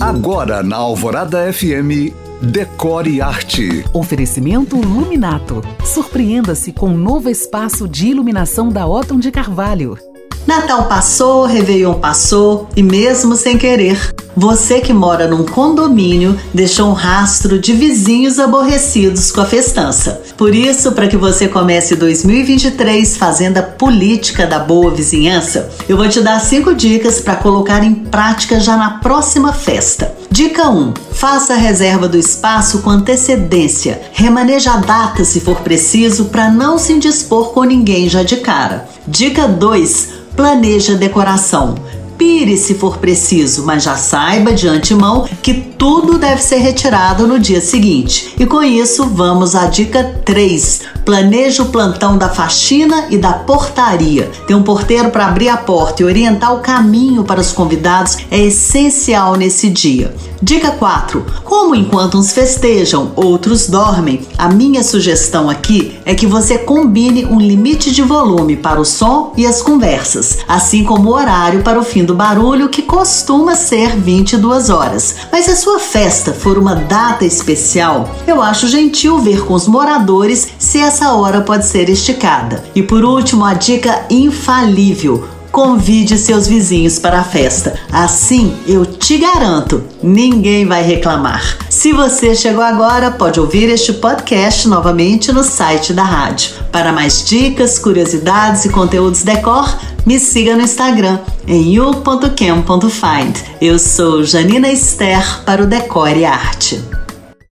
Agora na Alvorada FM, Decore Arte. Oferecimento Luminato. Surpreenda-se com um novo espaço de iluminação da Otton de Carvalho. Natal passou, Réveillon passou e mesmo sem querer, você que mora num condomínio deixou um rastro de vizinhos aborrecidos com a festança. Por isso, para que você comece 2023 fazendo a política da boa vizinhança, eu vou te dar cinco dicas para colocar em prática já na próxima festa. Dica 1. Faça a reserva do espaço com antecedência. Remaneja a data se for preciso para não se indispor com ninguém já de cara. Dica 2 planeje a decoração. Pire se for preciso, mas já saiba de antemão que tudo deve ser retirado no dia seguinte. E com isso, vamos à dica 3. Planeje o plantão da faxina e da portaria. Ter um porteiro para abrir a porta e orientar o caminho para os convidados é essencial nesse dia. Dica 4. Como enquanto uns festejam, outros dormem, a minha sugestão aqui é que você combine um limite de volume para o som e as conversas, assim como o horário para o fim do barulho, que costuma ser 22 horas. Mas se a sua festa for uma data especial, eu acho gentil ver com os moradores se essa hora pode ser esticada. E por último, a dica infalível convide seus vizinhos para a festa. Assim, eu te garanto, ninguém vai reclamar. Se você chegou agora, pode ouvir este podcast novamente no site da rádio. Para mais dicas, curiosidades e conteúdos decor, me siga no Instagram em you.cam.find. Eu sou Janina Esther para o Decore Arte.